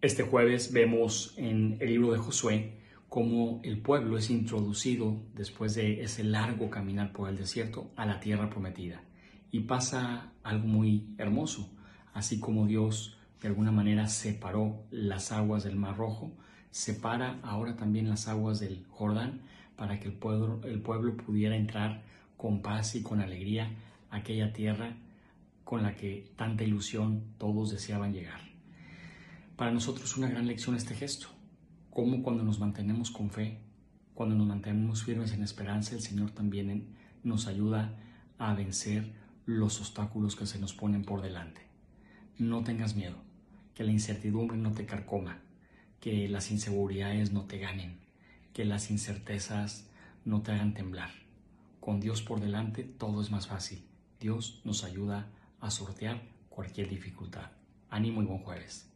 Este jueves vemos en el libro de Josué cómo el pueblo es introducido después de ese largo caminar por el desierto a la tierra prometida. Y pasa algo muy hermoso, así como Dios de alguna manera separó las aguas del Mar Rojo, separa ahora también las aguas del Jordán para que el pueblo, el pueblo pudiera entrar con paz y con alegría a aquella tierra con la que tanta ilusión todos deseaban llegar. Para nosotros una gran lección este gesto, cómo cuando nos mantenemos con fe, cuando nos mantenemos firmes en esperanza, el Señor también nos ayuda a vencer los obstáculos que se nos ponen por delante. No tengas miedo, que la incertidumbre no te carcoma, que las inseguridades no te ganen, que las incertezas no te hagan temblar. Con Dios por delante todo es más fácil. Dios nos ayuda a sortear cualquier dificultad. Ánimo y buen jueves.